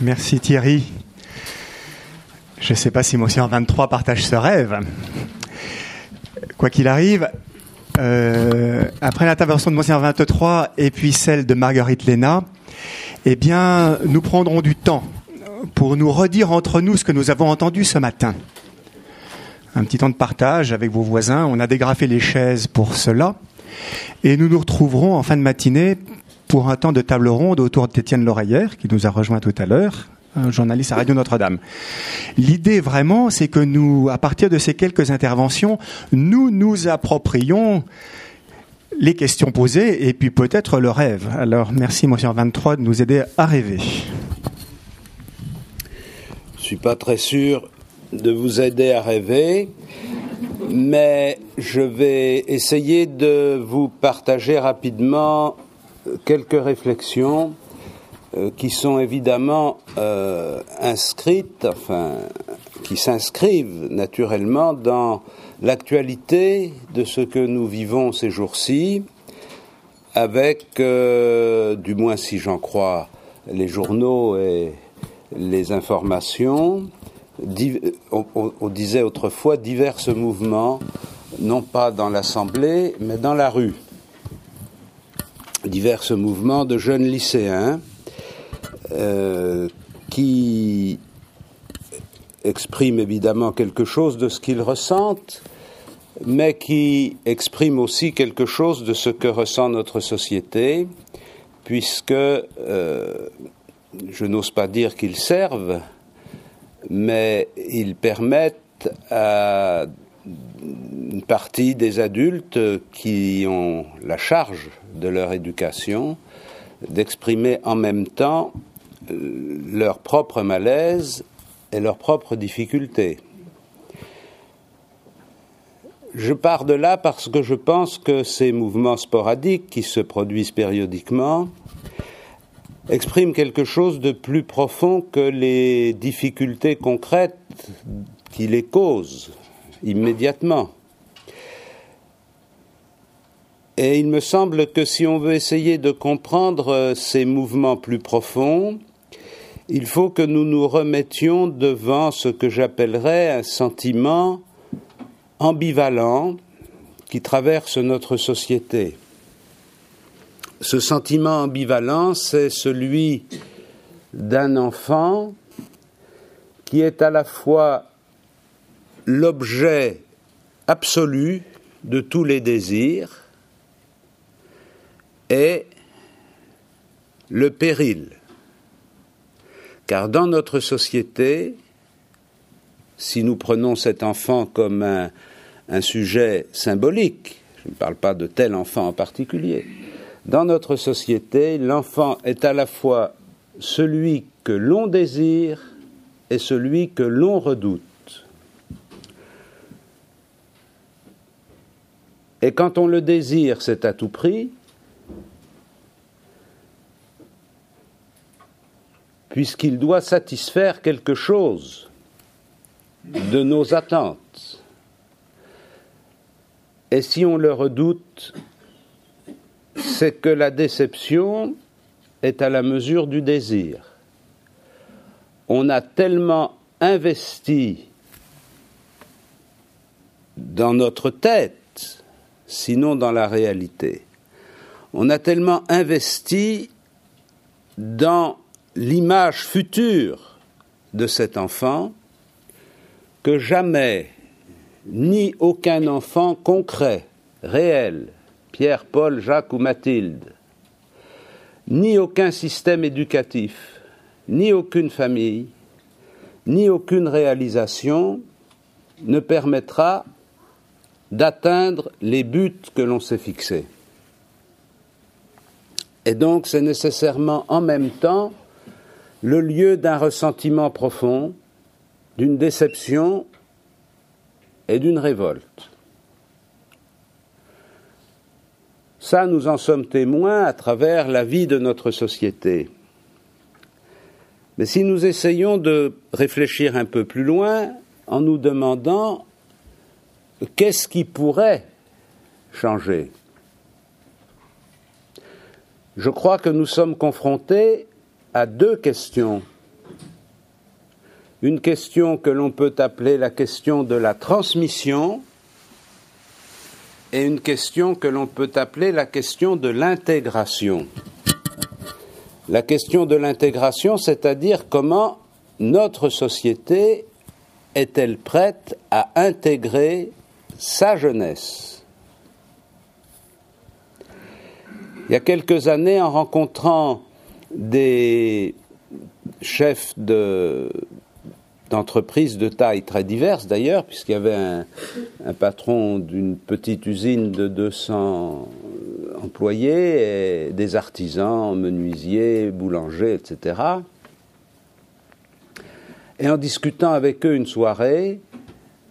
Merci Thierry. Je ne sais pas si Monsieur 23 partage ce rêve. Quoi qu'il arrive, euh, après l'intervention de Monsieur 23 et puis celle de Marguerite Léna, eh bien, nous prendrons du temps pour nous redire entre nous ce que nous avons entendu ce matin. Un petit temps de partage avec vos voisins. On a dégrafé les chaises pour cela. Et nous nous retrouverons en fin de matinée pour un temps de table ronde autour d'Étienne Loreillère, qui nous a rejoint tout à l'heure, journaliste à Radio Notre-Dame. L'idée vraiment, c'est que nous, à partir de ces quelques interventions, nous nous approprions les questions posées et puis peut-être le rêve. Alors merci, monsieur 23, de nous aider à rêver. Je ne suis pas très sûr de vous aider à rêver, mais je vais essayer de vous partager rapidement quelques réflexions euh, qui sont évidemment euh, inscrites, enfin, qui s'inscrivent naturellement dans l'actualité de ce que nous vivons ces jours-ci, avec, euh, du moins si j'en crois, les journaux et les informations, on, on, disait autrefois divers mouvements, non pas dans l'Assemblée, mais dans la rue divers mouvements de jeunes lycéens euh, qui expriment évidemment quelque chose de ce qu'ils ressentent, mais qui expriment aussi quelque chose de ce que ressent notre société, puisque euh, je n'ose pas dire qu'ils servent, mais ils permettent à une partie des adultes qui ont la charge de leur éducation d'exprimer en même temps euh, leur propre malaise et leurs propres difficultés. Je pars de là parce que je pense que ces mouvements sporadiques qui se produisent périodiquement expriment quelque chose de plus profond que les difficultés concrètes qui les causent immédiatement. Et il me semble que si on veut essayer de comprendre euh, ces mouvements plus profonds, il faut que nous nous remettions devant ce que j'appellerais un sentiment ambivalent qui traverse notre société. Ce sentiment ambivalent, c'est celui d'un enfant qui est à la fois l'objet absolu de tous les désirs est le péril. Car dans notre société, si nous prenons cet enfant comme un, sujet symbolique, je ne parle pas de tel enfant en particulier, dans notre société, l'enfant est à la fois celui que l'on désire et celui que l'on redoute. Et quand on le désire, c'est à tout prix, puisqu'il doit satisfaire quelque chose de nos attentes. Et si on le redoute, c'est que la déception est à la mesure du désir. On a tellement investi dans notre tête sinon dans la réalité. On a tellement investi dans l'image future de cet enfant que jamais ni aucun enfant concret, réel, Pierre, Paul, Jacques ou Mathilde, ni aucun système éducatif, ni aucune famille, ni aucune réalisation ne permettra d'atteindre les buts que l'on s'est fixés. Et donc c'est nécessairement en même temps le lieu d'un ressentiment profond, d'une déception et d'une révolte. Ça, nous en sommes témoins à travers la vie de notre société. Mais si nous essayons de réfléchir un peu plus loin en nous demandant qu'est-ce qui pourrait changer? Je crois que nous sommes confrontés à deux questions une question que l'on peut appeler la question de la transmission et une question que l'on peut appeler la question de l'intégration. La question de l'intégration, c'est-à-dire comment notre société est-elle prête à intégrer sa jeunesse Il y a quelques années, en rencontrant des chefs d'entreprises de taille très diverses d'ailleurs, puisqu'il y avait un, patron d'une petite usine de 200 employés, des artisans, menuisiers, boulangers, etc. Et en discutant avec eux une soirée,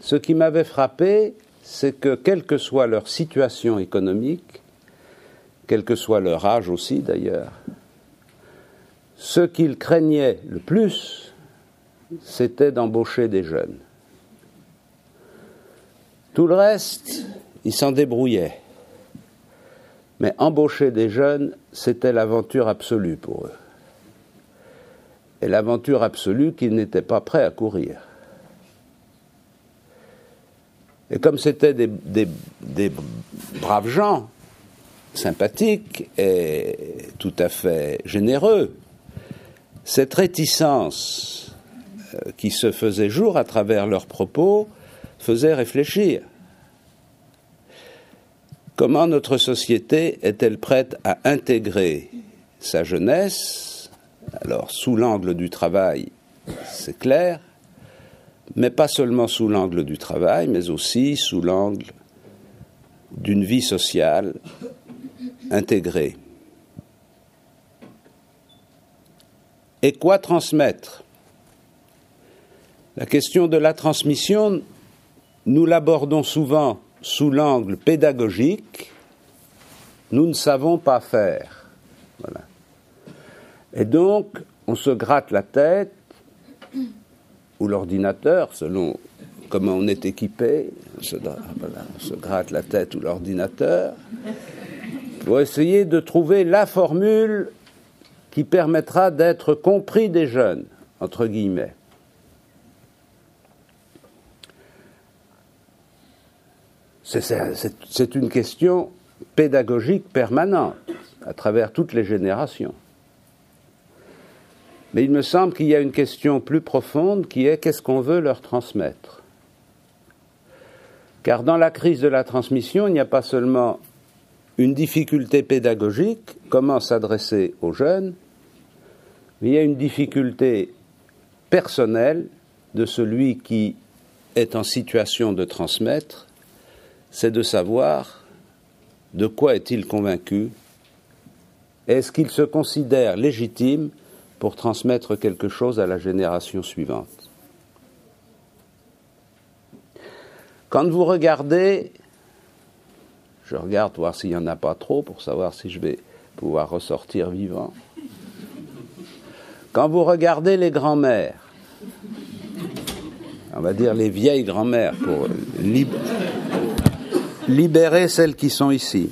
ce qui m'avait frappé, c'est que quelle que soit leur situation économique, quel que soit leur âge aussi d'ailleurs, ce qu'ils craignaient le plus, c'était d'embaucher des jeunes. Tout le reste, ils s'en débrouillaient. Mais embaucher des jeunes, c'était l'aventure absolue pour eux. Et l'aventure absolue qu'ils n'étaient pas prêts à courir. Et comme c'était des, des, braves gens, sympathiques et tout à fait généreux, cette réticence euh, qui se faisait jour à travers leurs propos faisait réfléchir. Comment notre société est-elle prête à intégrer sa jeunesse? Alors, sous l'angle du travail, c'est clair, mais pas seulement sous l'angle du travail, mais aussi sous l'angle d'une vie sociale intégrée. Et quoi transmettre? La question de la transmission, nous l'abordons souvent sous l'angle pédagogique, nous ne savons pas faire. Et donc, on se gratte la tête, ou l'ordinateur, selon comment on est équipé, on se, on se gratte la tête ou l'ordinateur, pour essayer de trouver la formule qui permettra d'être compris des jeunes, entre guillemets. C'est une question pédagogique permanente à travers toutes les générations. Mais il me semble qu'il y a une question plus profonde qui est qu'est-ce qu'on veut leur transmettre? Car dans la crise de la transmission, il n'y a pas seulement une difficulté pédagogique, comment s'adresser aux jeunes, il y a une difficulté personnelle de celui qui est en situation de transmettre, c'est de savoir de quoi est-il convaincu, est-ce qu'il se considère légitime pour transmettre quelque chose à la génération suivante. Quand vous regardez, je regarde voir s'il n'y en a pas trop pour savoir si je vais pouvoir ressortir vivant. Quand vous regardez les grands-mères, on va dire les vieilles grands-mères pour libérer celles qui sont ici.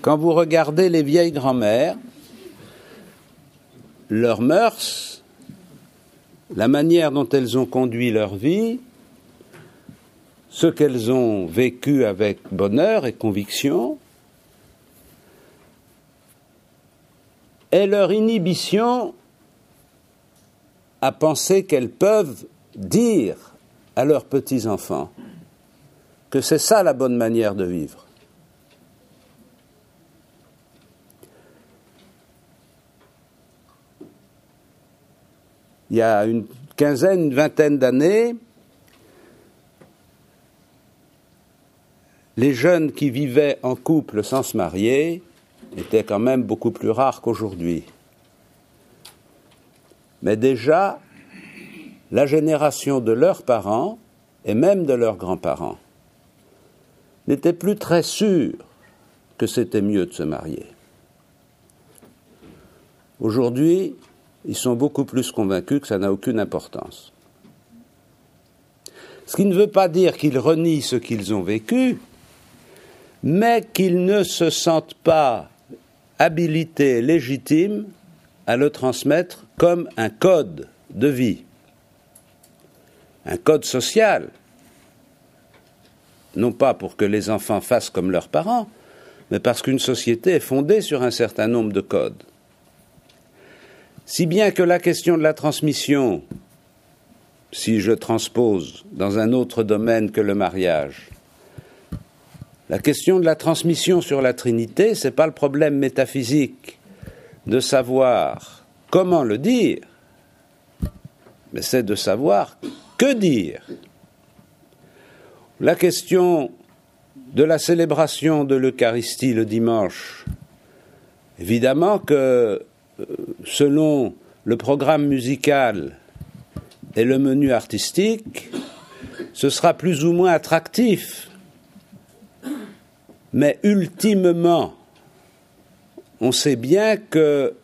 Quand vous regardez les vieilles grands-mères, leurs mœurs, la manière dont elles ont conduit leur vie, ce qu'elles ont vécu avec bonheur et conviction, est leur inhibition à penser qu'elles peuvent dire à leurs petits-enfants que c'est ça la bonne manière de vivre. Il y a une quinzaine, une vingtaine d'années, les jeunes qui vivaient en couple sans se marier était quand même beaucoup plus rare qu'aujourd'hui. Mais déjà, la génération de leurs parents, et même de leurs grands-parents, n'était plus très sûre que c'était mieux de se marier. Aujourd'hui, ils sont beaucoup plus convaincus que ça n'a aucune importance. Ce qui ne veut pas dire qu'ils renient ce qu'ils ont vécu, mais qu'ils ne se sentent pas habilité légitime à le transmettre comme un code de vie, un code social, non pas pour que les enfants fassent comme leurs parents, mais parce qu'une société est fondée sur un certain nombre de codes. Si bien que la question de la transmission, si je transpose dans un autre domaine que le mariage, la question de la transmission sur la Trinité, ce n'est pas le problème métaphysique de savoir comment le dire, mais c'est de savoir que dire. La question de la célébration de l'Eucharistie le dimanche, évidemment que selon le programme musical et le menu artistique, ce sera plus ou moins attractif. Mais ultimement, on sait bien que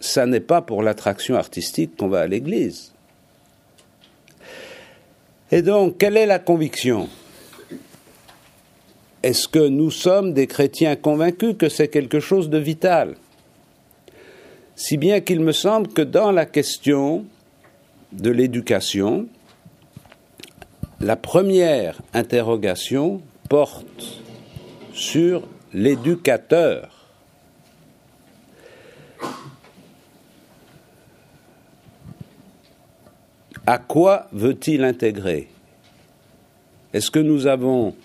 ça n'est pas pour l'attraction artistique qu'on va à l'église. Et donc, quelle est la conviction? Est-ce que nous sommes des chrétiens convaincus que c'est quelque chose de vital? Si bien qu'il me semble que dans la question de l'éducation, la première interrogation porte sur l'éducateur. À quoi veut-il intégrer? Est-ce que nous avons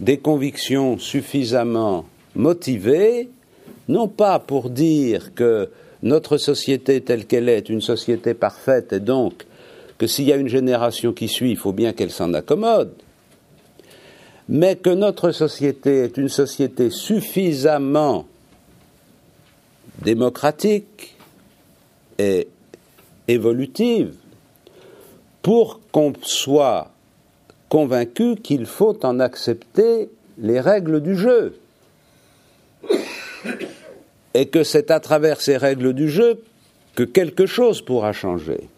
des convictions suffisamment motivées, non pas pour dire que notre société telle qu'elle est une société parfaite et donc que s'il y a une génération qui suit, il faut bien qu'elle s'en accommode, mais que notre société est une société suffisamment démocratique et évolutive pour qu'on soit convaincu qu'il faut en accepter les règles du jeu. Et que c'est à travers ces règles du jeu que quelque chose pourra changer.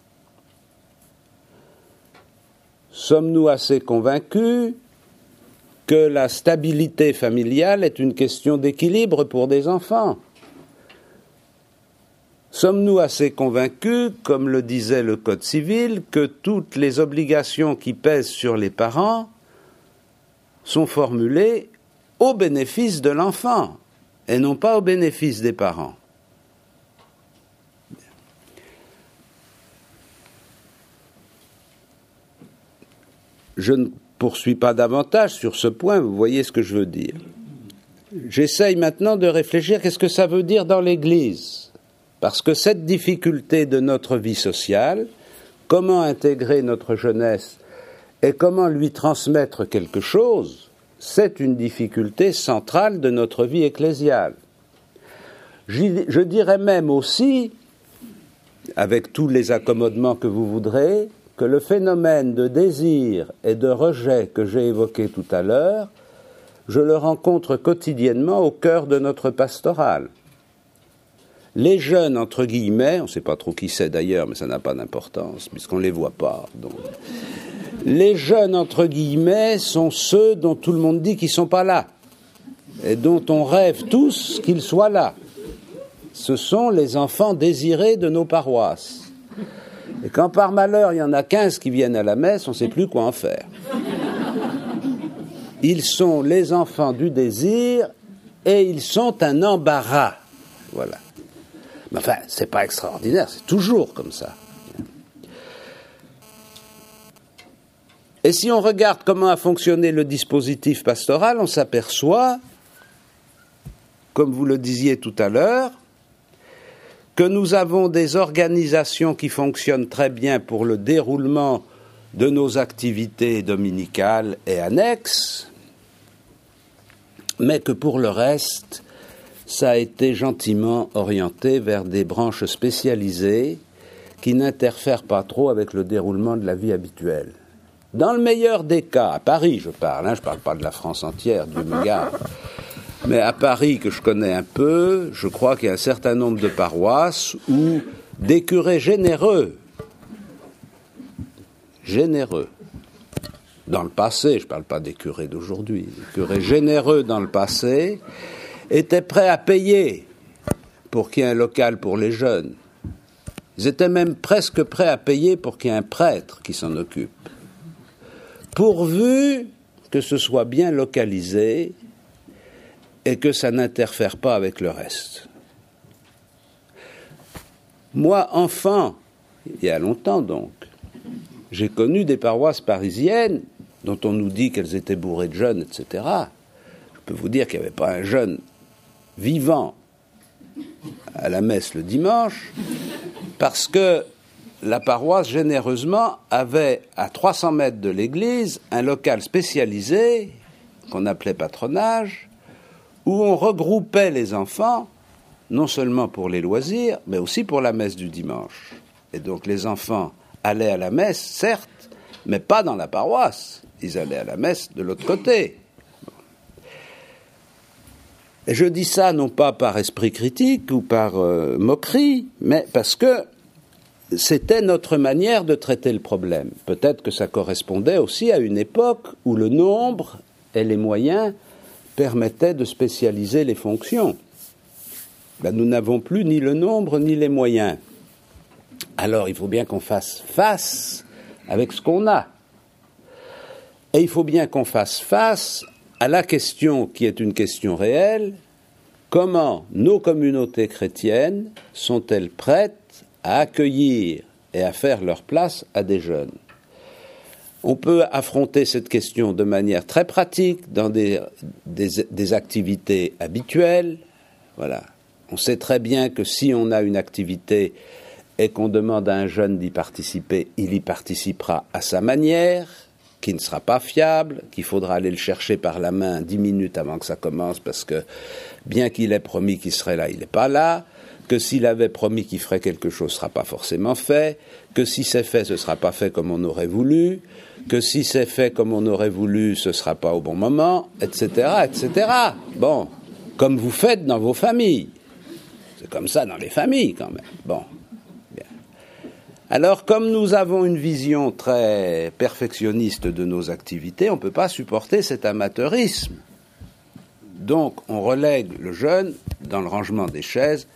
Sommes-nous assez convaincus que la stabilité familiale est une question d'équilibre pour des enfants? Sommes-nous assez convaincus, comme le disait le Code civil, que toutes les obligations qui pèsent sur les parents sont formulées au bénéfice de l'enfant? Et non pas au bénéfice des parents Je ne poursuis pas davantage sur ce point, vous voyez ce que je veux dire. J'essaye maintenant de réfléchir qu'est-ce que ça veut dire dans l'Église? Parce que cette difficulté de notre vie sociale, comment intégrer notre jeunesse et comment lui transmettre quelque chose, c'est une difficulté centrale de notre vie ecclésiale. Je dirais même aussi, avec tous les accommodements que vous voudrez, que le phénomène de désir et de rejet que j'ai évoqué tout à l'heure, je le rencontre quotidiennement au cœur de notre pastorale. Les jeunes, entre guillemets, on ne sait pas trop qui c'est d'ailleurs, mais ça n'a pas d'importance, puisqu'on ne les voit pas. Les jeunes, entre guillemets, sont ceux dont tout le monde dit qu'ils ne sont pas là, et dont on rêve tous qu'ils soient là. Ce sont les enfants désirés de nos paroisses. Et quand par malheur il y en a 15 qui viennent à la messe, on ne sait plus quoi en faire. Ils sont les enfants du désir et ils sont un embarras. Voilà. Mais enfin, c'est pas extraordinaire, c'est toujours comme ça. Et si on regarde comment a fonctionné le dispositif pastoral, on s'aperçoit, comme vous le disiez tout à l'heure, que nous avons des organisations qui fonctionnent très bien pour le déroulement de nos activités dominicales et annexes, mais que pour le reste, ça a été gentiment orienté vers des branches spécialisées qui n'interfèrent pas trop avec le déroulement de la vie habituelle. Dans le meilleur des cas, à Paris je parle, hein, je ne parle pas de la France entière, Dieu me mais à Paris que je connais un peu, je crois qu'il y a un certain nombre de paroisses où des curés généreux, généreux, dans le passé, je ne parle pas des curés d'aujourd'hui, des curés généreux dans le passé, était prêt à payer pour qu'il y ait un local pour les jeunes. Ils étaient même presque prêts à payer pour qu'il y ait un prêtre qui s'en occupe. Pourvu que ce soit bien localisé et que ça n'interfère pas avec le reste. Moi, enfant, il y a longtemps donc, j'ai connu des paroisses parisiennes dont on nous dit qu'elles étaient bourrées de jeunes, etc. Je peux vous dire qu'il n'y avait pas un jeune vivant à la messe le dimanche, parce que la paroisse, généreusement, avait à 300 mètres de l'église un local spécialisé, qu'on appelait patronage, où on regroupait les enfants, non seulement pour les loisirs, mais aussi pour la messe du dimanche. Et donc les enfants allaient à la messe, certes, mais pas dans la paroisse. Ils allaient à la messe de l'autre côté. Et je dis ça non pas par esprit critique ou par euh, moquerie, mais parce que c'était notre manière de traiter le problème. Peut-être que ça correspondait aussi à une époque où le nombre et les moyens permettaient de spécialiser les fonctions. Ben, nous n'avons plus ni le nombre ni les moyens. Alors il faut bien qu'on fasse face avec ce qu'on a. Et il faut bien qu'on fasse face à la question qui est une question réelle, comment nos communautés chrétiennes sont-elles prêtes à accueillir et à faire leur place à des jeunes On peut affronter cette question de manière très pratique dans des, des, activités habituelles. Voilà. On sait très bien que si on a une activité et qu'on demande à un jeune d'y participer, il y participera à sa manière qui ne sera pas fiable, qu'il faudra aller le chercher par la main dix minutes avant que ça commence, parce que bien qu'il ait promis qu'il serait là, il n'est pas là, que s'il avait promis qu'il ferait quelque chose, ce ne sera pas forcément fait, que si c'est fait, ce ne sera pas fait comme on aurait voulu, que si c'est fait comme on aurait voulu, ce ne sera pas au bon moment, etc., etc. Bon, comme vous faites dans vos familles. C'est comme ça dans les familles quand même. Bon, alors, comme nous avons une vision très perfectionniste de nos activités, on ne peut pas supporter cet amateurisme. Donc, on relègue le jeune dans le rangement des chaises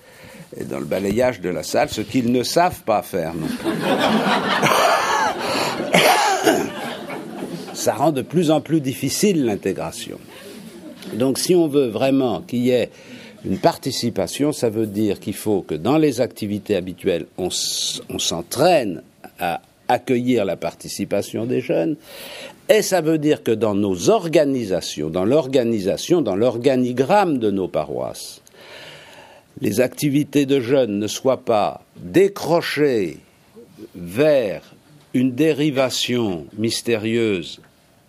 et dans le balayage de la salle, ce qu'ils ne savent pas faire non plus. Ça rend de plus en plus difficile l'intégration. Donc, si on veut vraiment qu'il y ait une participation, ça veut dire qu'il faut que dans les activités habituelles, on, s'entraîne à accueillir la participation des jeunes, et ça veut dire que dans nos organisations, dans l'organisation, dans l'organigramme de nos paroisses, les activités de jeunes ne soient pas décrochées vers une dérivation mystérieuse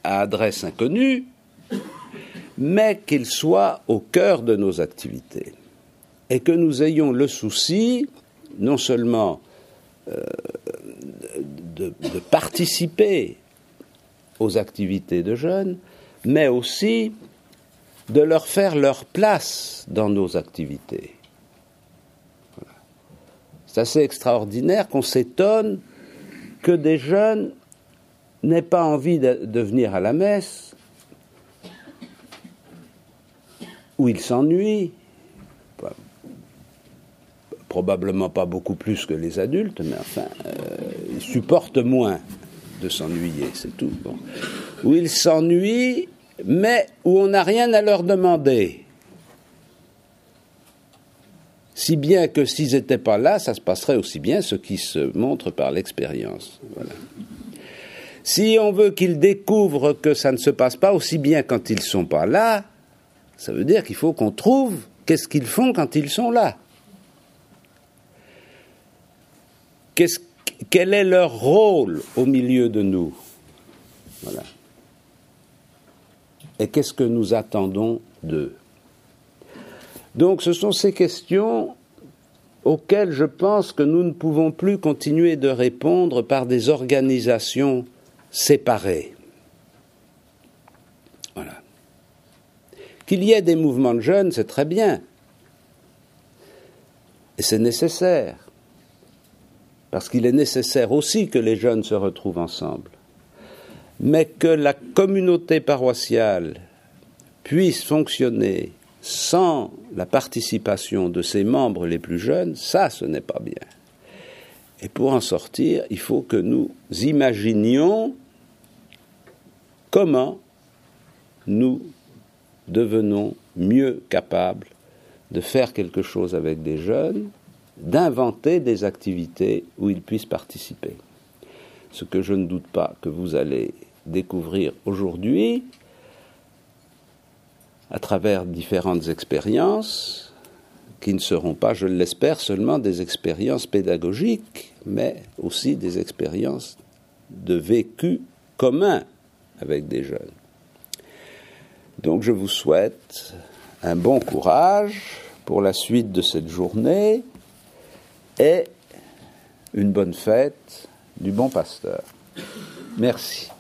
à adresse inconnue, mais qu'il soit au cœur de nos activités et que nous ayons le souci non seulement euh, de, participer aux activités de jeunes, mais aussi de leur faire leur place dans nos activités. C'est assez extraordinaire qu'on s'étonne que des jeunes n'aient pas envie de venir à la messe, où il s'ennuie. Probablement pas beaucoup plus que les adultes, mais enfin, euh, il supporte moins de s'ennuyer, c'est tout. Où il s'ennuie, mais où on n'a rien à leur demander. Si bien que s'ils n'étaient pas là, ça se passerait aussi bien, ce qui se montre par l'expérience. Si on veut qu'ils découvrent que ça ne se passe pas aussi bien quand ils ne sont pas là, ça veut dire qu'il faut qu'on trouve qu'est-ce qu'ils font quand ils sont là. quel est leur rôle au milieu de nous? Voilà. Et qu'est-ce que nous attendons d'eux? Donc ce sont ces questions auxquelles je pense que nous ne pouvons plus continuer de répondre par des organisations séparées. Qu'il y ait des mouvements de jeunes, c'est très bien. Et c'est nécessaire. Parce qu'il est nécessaire aussi que les jeunes se retrouvent ensemble. Mais que la communauté paroissiale puisse fonctionner sans la participation de ses membres les plus jeunes, ça, ce n'est pas bien. Et pour en sortir, il faut que nous imaginions comment nous devenons mieux capables de faire quelque chose avec des jeunes, d'inventer des activités où ils puissent participer. Ce que je ne doute pas que vous allez découvrir aujourd'hui à travers différentes expériences qui ne seront pas, je l'espère, seulement des expériences pédagogiques, mais aussi des expériences de vécu commun avec des jeunes. Donc je vous souhaite un bon courage pour la suite de cette journée et une bonne fête du bon pasteur. Merci.